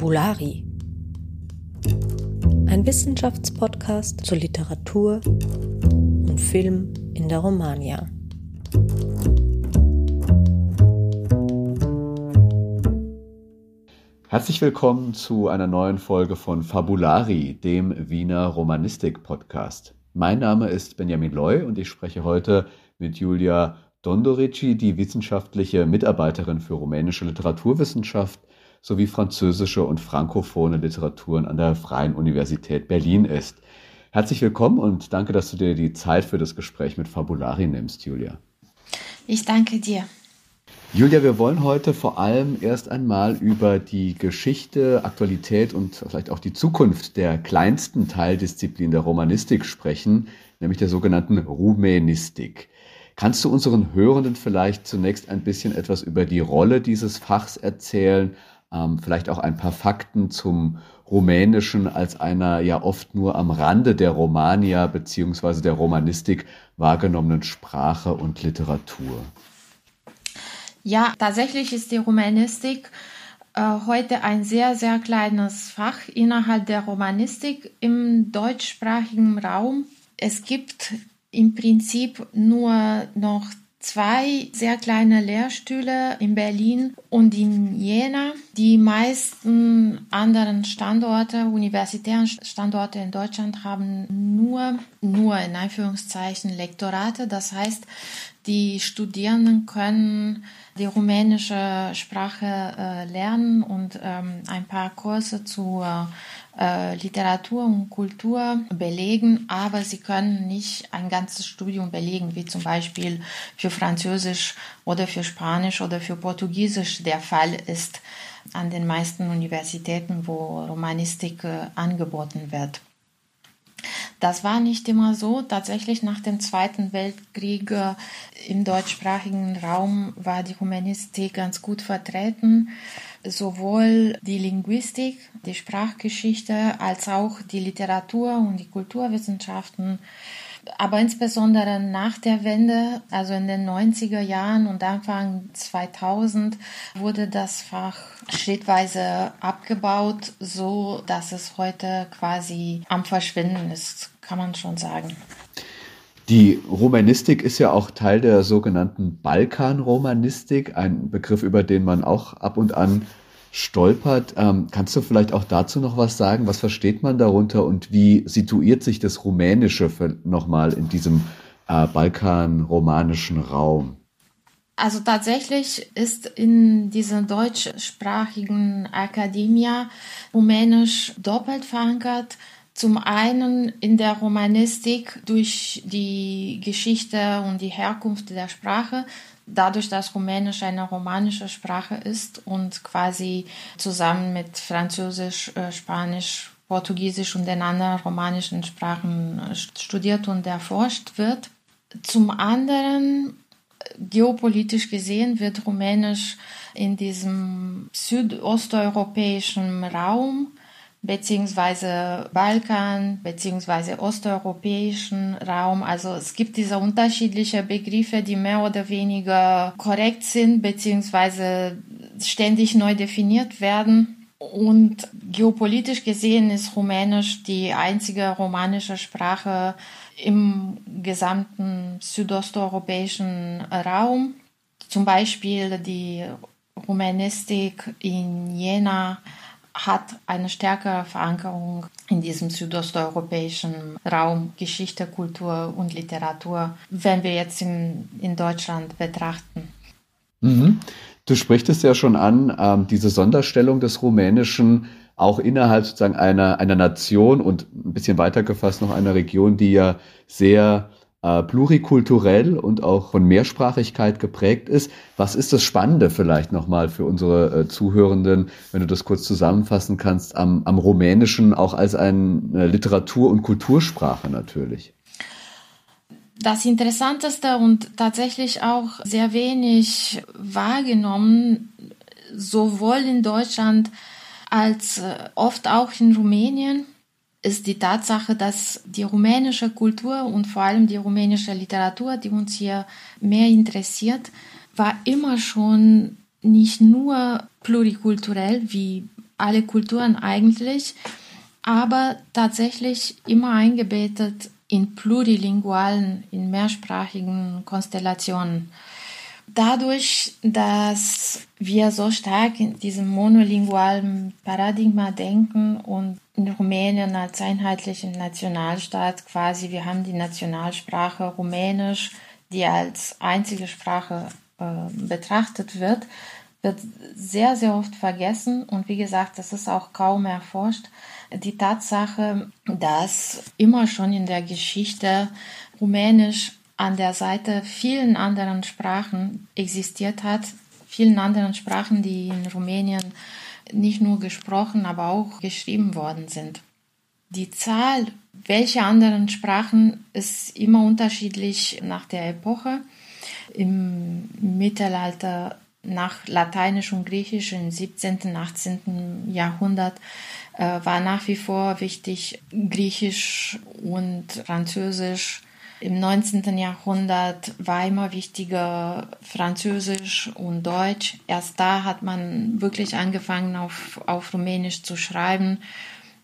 Fabulari. Ein Wissenschaftspodcast zur Literatur und Film in der Romagna. Herzlich willkommen zu einer neuen Folge von Fabulari, dem Wiener Romanistik-Podcast. Mein Name ist Benjamin Loy und ich spreche heute mit Julia Dondorici, die wissenschaftliche Mitarbeiterin für rumänische Literaturwissenschaft sowie französische und frankophone Literaturen an der Freien Universität Berlin ist. Herzlich willkommen und danke, dass du dir die Zeit für das Gespräch mit Fabulari nimmst, Julia. Ich danke dir. Julia, wir wollen heute vor allem erst einmal über die Geschichte, Aktualität und vielleicht auch die Zukunft der kleinsten Teildisziplin der Romanistik sprechen, nämlich der sogenannten Rumänistik. Kannst du unseren Hörenden vielleicht zunächst ein bisschen etwas über die Rolle dieses Fachs erzählen, ähm, vielleicht auch ein paar Fakten zum Rumänischen als einer ja oft nur am Rande der Romania beziehungsweise der Romanistik wahrgenommenen Sprache und Literatur? Ja, tatsächlich ist die Romanistik äh, heute ein sehr, sehr kleines Fach innerhalb der Romanistik im deutschsprachigen Raum. Es gibt im Prinzip nur noch zwei sehr kleine Lehrstühle in Berlin und in Jena. Die meisten anderen Standorte, universitären Standorte in Deutschland haben nur, nur in Anführungszeichen Lektorate. Das heißt, die Studierenden können die rumänische Sprache äh, lernen und ähm, ein paar Kurse zur äh, Literatur und Kultur belegen, aber sie können nicht ein ganzes Studium belegen, wie zum Beispiel für Französisch oder für Spanisch oder für Portugiesisch der Fall ist an den meisten Universitäten, wo Romanistik äh, angeboten wird. Das war nicht immer so. Tatsächlich nach dem Zweiten Weltkrieg äh, im deutschsprachigen Raum war die Humanistik ganz gut vertreten. Sowohl die Linguistik, die Sprachgeschichte als auch die Literatur und die Kulturwissenschaften aber insbesondere nach der Wende, also in den 90er Jahren und Anfang 2000, wurde das Fach schrittweise abgebaut, so dass es heute quasi am Verschwinden ist, kann man schon sagen. Die Romanistik ist ja auch Teil der sogenannten Balkanromanistik, ein Begriff, über den man auch ab und an stolpert. Ähm, kannst du vielleicht auch dazu noch was sagen? Was versteht man darunter und wie situiert sich das Rumänische nochmal in diesem äh, balkanromanischen Raum? Also tatsächlich ist in dieser deutschsprachigen Akademie Rumänisch doppelt verankert. Zum einen in der Romanistik durch die Geschichte und die Herkunft der Sprache, dadurch, dass Rumänisch eine romanische Sprache ist und quasi zusammen mit Französisch, äh, Spanisch, Portugiesisch und den anderen romanischen Sprachen äh, studiert und erforscht wird. Zum anderen, geopolitisch gesehen, wird Rumänisch in diesem südosteuropäischen Raum beziehungsweise Balkan, beziehungsweise osteuropäischen Raum. Also es gibt diese unterschiedlichen Begriffe, die mehr oder weniger korrekt sind, beziehungsweise ständig neu definiert werden. Und geopolitisch gesehen ist Rumänisch die einzige romanische Sprache im gesamten südosteuropäischen Raum. Zum Beispiel die Rumänistik in Jena hat eine stärkere Verankerung in diesem südosteuropäischen Raum Geschichte, Kultur und Literatur, wenn wir jetzt in, in Deutschland betrachten. Mhm. Du sprichst es ja schon an, ähm, diese Sonderstellung des Rumänischen auch innerhalb sozusagen einer, einer Nation und ein bisschen weiter gefasst noch einer Region, die ja sehr äh, plurikulturell und auch von Mehrsprachigkeit geprägt ist. Was ist das Spannende vielleicht nochmal für unsere äh, Zuhörenden, wenn du das kurz zusammenfassen kannst, am, am Rumänischen auch als eine Literatur- und Kultursprache natürlich? Das Interessanteste und tatsächlich auch sehr wenig wahrgenommen, sowohl in Deutschland als äh, oft auch in Rumänien, ist die Tatsache, dass die rumänische Kultur und vor allem die rumänische Literatur, die uns hier mehr interessiert, war immer schon nicht nur plurikulturell wie alle Kulturen eigentlich, aber tatsächlich immer eingebettet in plurilingualen, in mehrsprachigen Konstellationen. Dadurch, dass wir so stark in diesem monolingualen Paradigma denken und in Rumänien als einheitlichen Nationalstaat quasi, wir haben die Nationalsprache Rumänisch, die als einzige Sprache äh, betrachtet wird, wird sehr, sehr oft vergessen und wie gesagt, das ist auch kaum erforscht. Die Tatsache, dass immer schon in der Geschichte Rumänisch an der Seite vielen anderen Sprachen existiert hat, vielen anderen Sprachen, die in Rumänien nicht nur gesprochen, aber auch geschrieben worden sind. Die Zahl, welche anderen Sprachen, ist immer unterschiedlich nach der Epoche. Im Mittelalter nach Lateinisch und Griechisch im 17., 18. Jahrhundert äh, war nach wie vor wichtig Griechisch und Französisch im 19. Jahrhundert war immer wichtiger Französisch und Deutsch. Erst da hat man wirklich angefangen, auf, auf Rumänisch zu schreiben.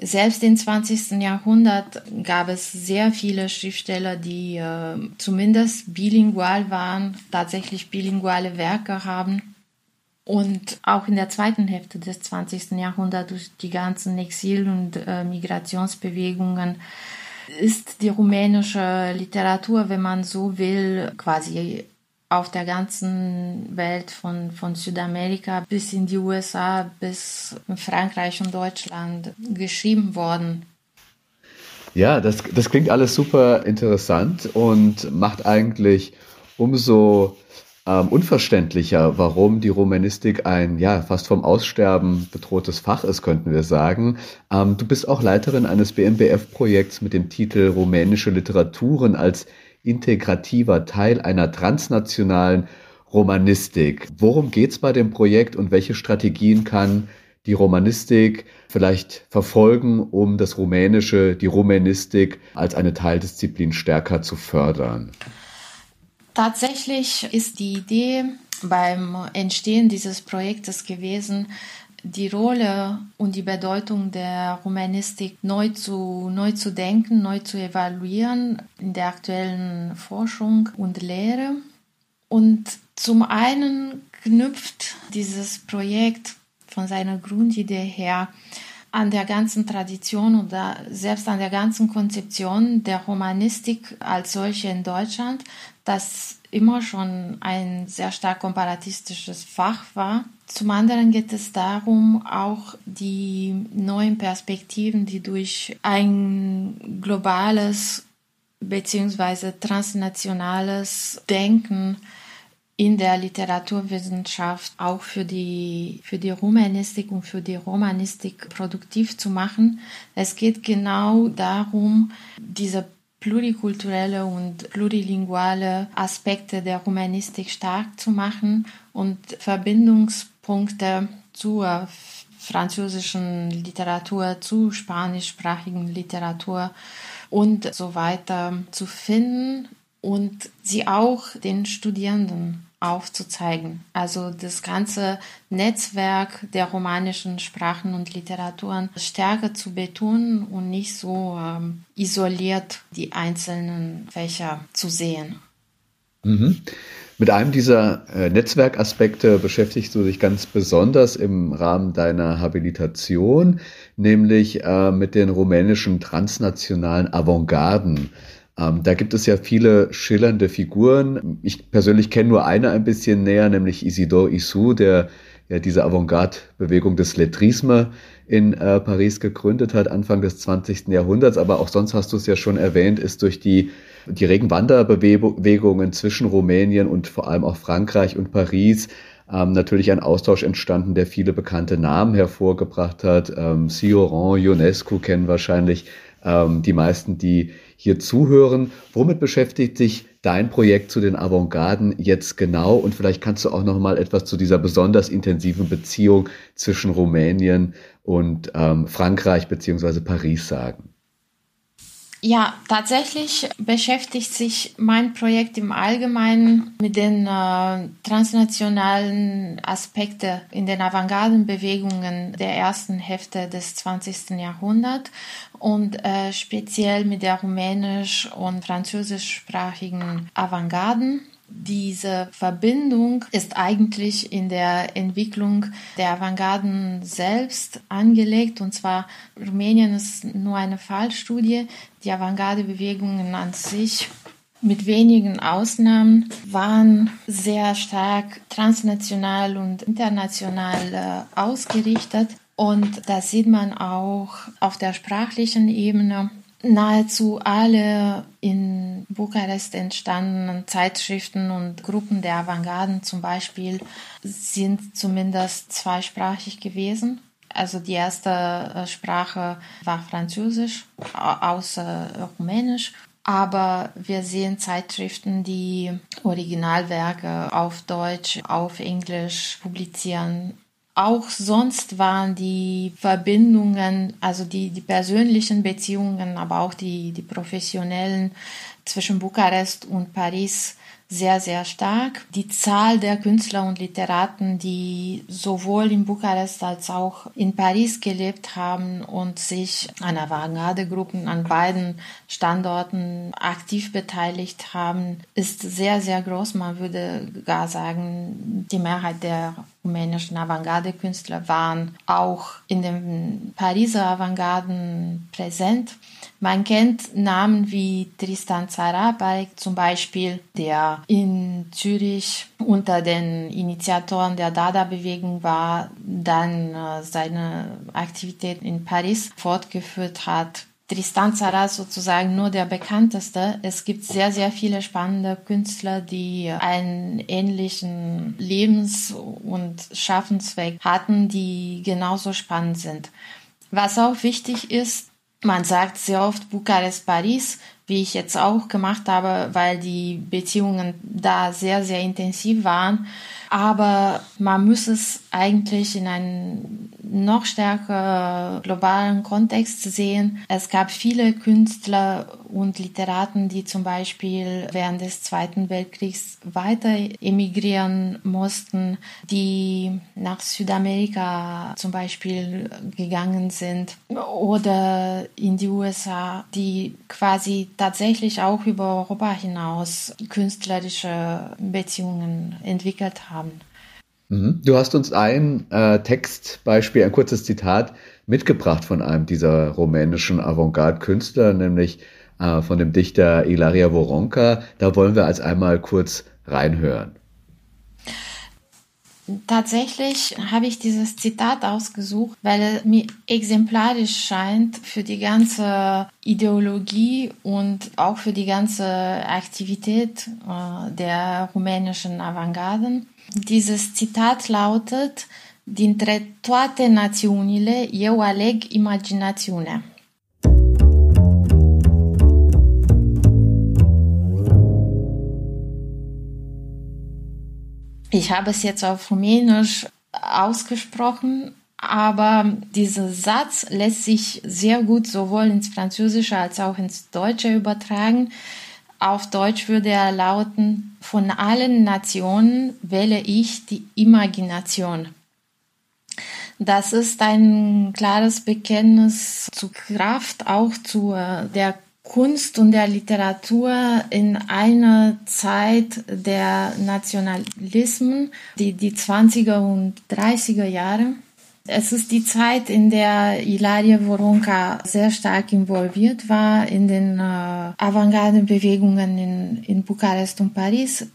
Selbst im 20. Jahrhundert gab es sehr viele Schriftsteller, die äh, zumindest bilingual waren, tatsächlich bilinguale Werke haben. Und auch in der zweiten Hälfte des 20. Jahrhunderts durch die ganzen Exil- und äh, Migrationsbewegungen ist die rumänische Literatur, wenn man so will, quasi auf der ganzen Welt von, von Südamerika bis in die USA, bis in Frankreich und Deutschland geschrieben worden. Ja, das, das klingt alles super interessant und macht eigentlich umso ähm, unverständlicher, warum die Romanistik ein ja fast vom Aussterben bedrohtes Fach ist, könnten wir sagen. Ähm, du bist auch Leiterin eines BMBF-Projekts mit dem Titel Rumänische Literaturen als integrativer Teil einer transnationalen Romanistik. Worum geht es bei dem Projekt und welche Strategien kann die Romanistik vielleicht verfolgen, um das Rumänische, die Romanistik als eine Teildisziplin stärker zu fördern? Tatsächlich ist die Idee beim Entstehen dieses Projektes gewesen, die Rolle und die Bedeutung der Romanistik neu zu, neu zu denken, neu zu evaluieren in der aktuellen Forschung und Lehre. Und zum einen knüpft dieses Projekt von seiner Grundidee her an der ganzen Tradition oder selbst an der ganzen Konzeption der Romanistik als solche in Deutschland, das immer schon ein sehr stark komparatistisches Fach war. Zum anderen geht es darum, auch die neuen Perspektiven, die durch ein globales bzw. transnationales Denken in der Literaturwissenschaft auch für die, für die Romanistik und für die Romanistik produktiv zu machen. Es geht genau darum, diese plurikulturelle und plurilinguale Aspekte der Romanistik stark zu machen und Verbindungspunkte zur französischen Literatur, zu spanischsprachigen Literatur und so weiter zu finden und sie auch den Studierenden aufzuzeigen. Also das ganze Netzwerk der romanischen Sprachen und Literaturen stärker zu betonen und nicht so ähm, isoliert die einzelnen Fächer zu sehen. Mhm. Mit einem dieser äh, Netzwerkaspekte beschäftigst du dich ganz besonders im Rahmen deiner Habilitation, nämlich äh, mit den rumänischen transnationalen Avantgarden. Ähm, da gibt es ja viele schillernde Figuren. Ich persönlich kenne nur eine ein bisschen näher, nämlich Isidore Issou, der ja diese Avantgarde-Bewegung des Lettrisme in äh, Paris gegründet hat, Anfang des 20. Jahrhunderts. Aber auch sonst hast du es ja schon erwähnt, ist durch die, die regen zwischen Rumänien und vor allem auch Frankreich und Paris ähm, natürlich ein Austausch entstanden, der viele bekannte Namen hervorgebracht hat. Ähm, Sioran, Ionescu kennen wahrscheinlich ähm, die meisten, die hier zuhören. Womit beschäftigt sich dein Projekt zu den Avantgarden jetzt genau? Und vielleicht kannst du auch noch mal etwas zu dieser besonders intensiven Beziehung zwischen Rumänien und ähm, Frankreich beziehungsweise Paris sagen. Ja, tatsächlich beschäftigt sich mein Projekt im Allgemeinen mit den äh, transnationalen Aspekten in den Avantgardenbewegungen der ersten Hälfte des 20. Jahrhunderts und äh, speziell mit der rumänisch- und französischsprachigen Avantgarden. Diese Verbindung ist eigentlich in der Entwicklung der Avantgarden selbst angelegt. Und zwar Rumänien ist nur eine Fallstudie. Die Avantgarde-Bewegungen an sich mit wenigen Ausnahmen waren sehr stark transnational und international äh, ausgerichtet. Und das sieht man auch auf der sprachlichen Ebene nahezu alle in Bukarest entstandenen Zeitschriften und Gruppen der Avantgarden zum Beispiel sind zumindest zweisprachig gewesen. Also die erste äh, Sprache war Französisch, außer Rumänisch. Aber wir sehen Zeitschriften, die Originalwerke auf Deutsch, auf Englisch publizieren auch sonst waren die Verbindungen, also die, die persönlichen Beziehungen, aber auch die, die professionellen zwischen Bukarest und Paris sehr, sehr stark. Die Zahl der Künstler und Literaten, die sowohl in Bukarest als auch in Paris gelebt haben und sich an Avantgarde-Gruppen an beiden Standorten aktiv beteiligt haben, ist sehr, sehr groß. Man würde gar sagen, die Mehrheit der rumänischen Avantgarde-Künstler waren auch in den Pariser Avantgarden präsent. Man kennt Namen wie Tristan Zarabay zum Beispiel, der in Zürich unter den Initiatoren der Dada-Bewegung war, dann äh, seine Aktivität in Paris fortgeführt hat. Tristan Zara sozusagen nur der bekannteste. Es gibt sehr, sehr viele spannende Künstler, die einen ähnlichen Lebens- und Schaffensweg hatten, die genauso spannend sind. Was auch wichtig ist, man sagt sehr oft Bukarest-Paris, wie ich jetzt auch gemacht habe, weil die Beziehungen da sehr, sehr intensiv waren. Aber man muss es eigentlich in einem noch stärker globalen Kontext sehen. Es gab viele Künstler und Literaten, die zum Beispiel während des Zweiten Weltkriegs weiter emigrieren mussten, die nach Südamerika zum Beispiel gegangen sind oder in die USA, die quasi tatsächlich auch über Europa hinaus künstlerische Beziehungen entwickelt haben. Mhm. Du hast uns ein äh, Textbeispiel, ein kurzes Zitat mitgebracht von einem dieser rumänischen Avantgarde-Künstler, nämlich äh, von dem Dichter Ilaria Woronka. Da wollen wir als einmal kurz reinhören. Tatsächlich habe ich dieses Zitat ausgesucht, weil es mir exemplarisch scheint für die ganze Ideologie und auch für die ganze Aktivität äh, der rumänischen Avantgarden. Dieses Zitat lautet, dintre toate națiunile, eu aleg imaginațiunea. Ich habe es jetzt auf Rumänisch ausgesprochen, aber dieser Satz lässt sich sehr gut sowohl ins Französische als auch ins Deutsche übertragen. Auf Deutsch würde er lauten, von allen Nationen wähle ich die Imagination. Das ist ein klares Bekenntnis zur Kraft, auch zu äh, der Kunst und der Literatur in einer Zeit der Nationalismen, die, die 20er und 30er Jahre. Es ist die Zeit, in der Ilaria Woronka sehr stark involviert war in den äh, Avantgarde-Bewegungen in, in Bukarest und Paris.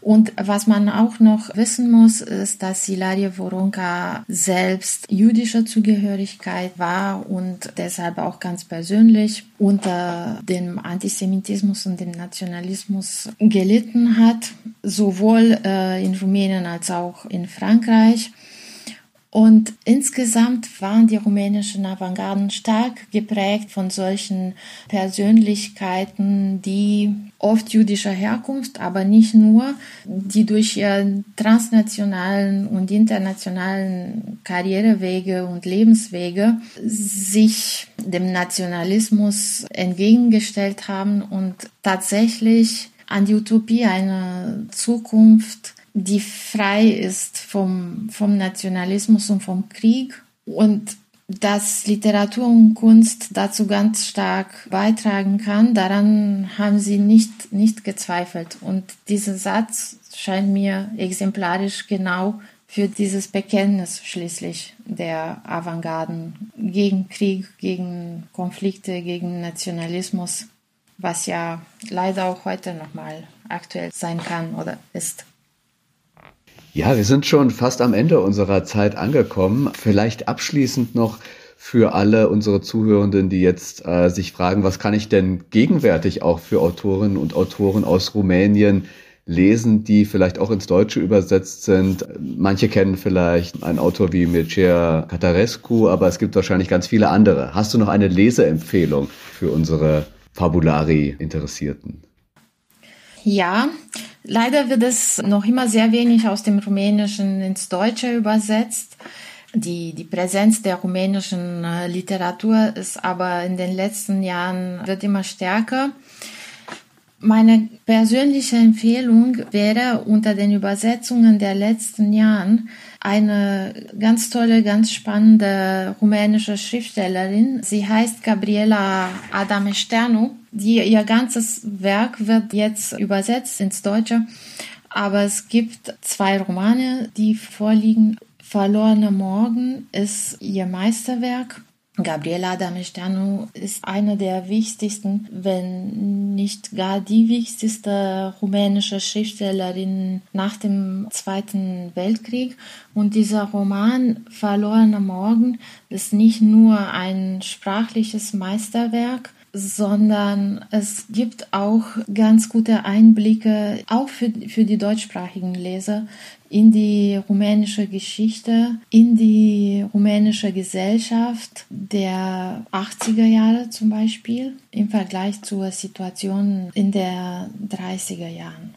Und was man auch noch wissen muss, ist, dass Ilaria Woronka selbst jüdischer Zugehörigkeit war und deshalb auch ganz persönlich unter dem Antisemitismus und dem Nationalismus gelitten hat, sowohl äh, in Rumänien als auch in Frankreich. Und insgesamt waren die rumänischen Avantgarden stark geprägt von solchen Persönlichkeiten, die oft jüdischer Herkunft, aber nicht nur, die durch ihre transnationalen und internationalen Karrierewege und Lebenswege sich dem Nationalismus entgegengestellt haben und tatsächlich an die Utopie einer Zukunft, die frei ist vom, vom Nationalismus und vom Krieg und dass Literatur und Kunst dazu ganz stark beitragen kann, daran haben sie nicht, nicht gezweifelt. Und dieser Satz scheint mir exemplarisch genau für dieses Bekenntnis schließlich der Avantgarden gegen Krieg, gegen Konflikte, gegen Nationalismus, was ja leider auch heute nochmal aktuell sein kann oder ist. Ja, wir sind schon fast am Ende unserer Zeit angekommen. Vielleicht abschließend noch für alle unsere Zuhörenden, die jetzt äh, sich fragen, was kann ich denn gegenwärtig auch für Autorinnen und Autoren aus Rumänien lesen, die vielleicht auch ins Deutsche übersetzt sind. Manche kennen vielleicht einen Autor wie Mircea Catarescu, aber es gibt wahrscheinlich ganz viele andere. Hast du noch eine Leseempfehlung für unsere Fabulari-Interessierten? Ja, leider wird es noch immer sehr wenig aus dem Rumänischen ins Deutsche übersetzt. Die, die Präsenz der rumänischen äh, Literatur ist aber in den letzten Jahren wird immer stärker. Meine persönliche Empfehlung wäre unter den Übersetzungen der letzten Jahren eine ganz tolle, ganz spannende rumänische Schriftstellerin. Sie heißt Gabriela Adamesternu. Die, ihr ganzes Werk wird jetzt übersetzt ins Deutsche. Aber es gibt zwei Romane, die vorliegen. Verlorene Morgen ist ihr Meisterwerk Gabriela Damestanu ist eine der wichtigsten, wenn nicht gar die wichtigste rumänische Schriftstellerin nach dem Zweiten Weltkrieg. Und dieser Roman Verlorener Morgen ist nicht nur ein sprachliches Meisterwerk, sondern es gibt auch ganz gute Einblicke, auch für, für die deutschsprachigen Leser, in die rumänische Geschichte, in die rumänische Gesellschaft der 80er Jahre zum Beispiel im Vergleich zur Situation in der 30er Jahren.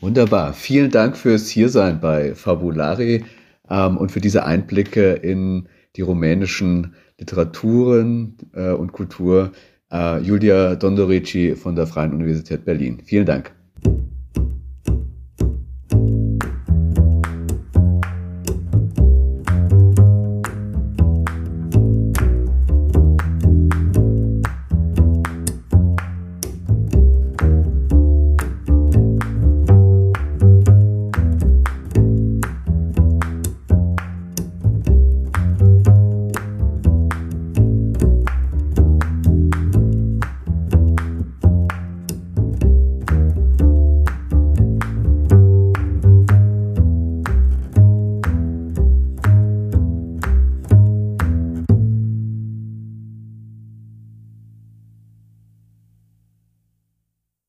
Wunderbar. Vielen Dank fürs Hiersein bei Fabulari ähm, und für diese Einblicke in die rumänischen Literaturen äh, und Kultur. Äh, Julia Dondorici von der Freien Universität Berlin. Vielen Dank.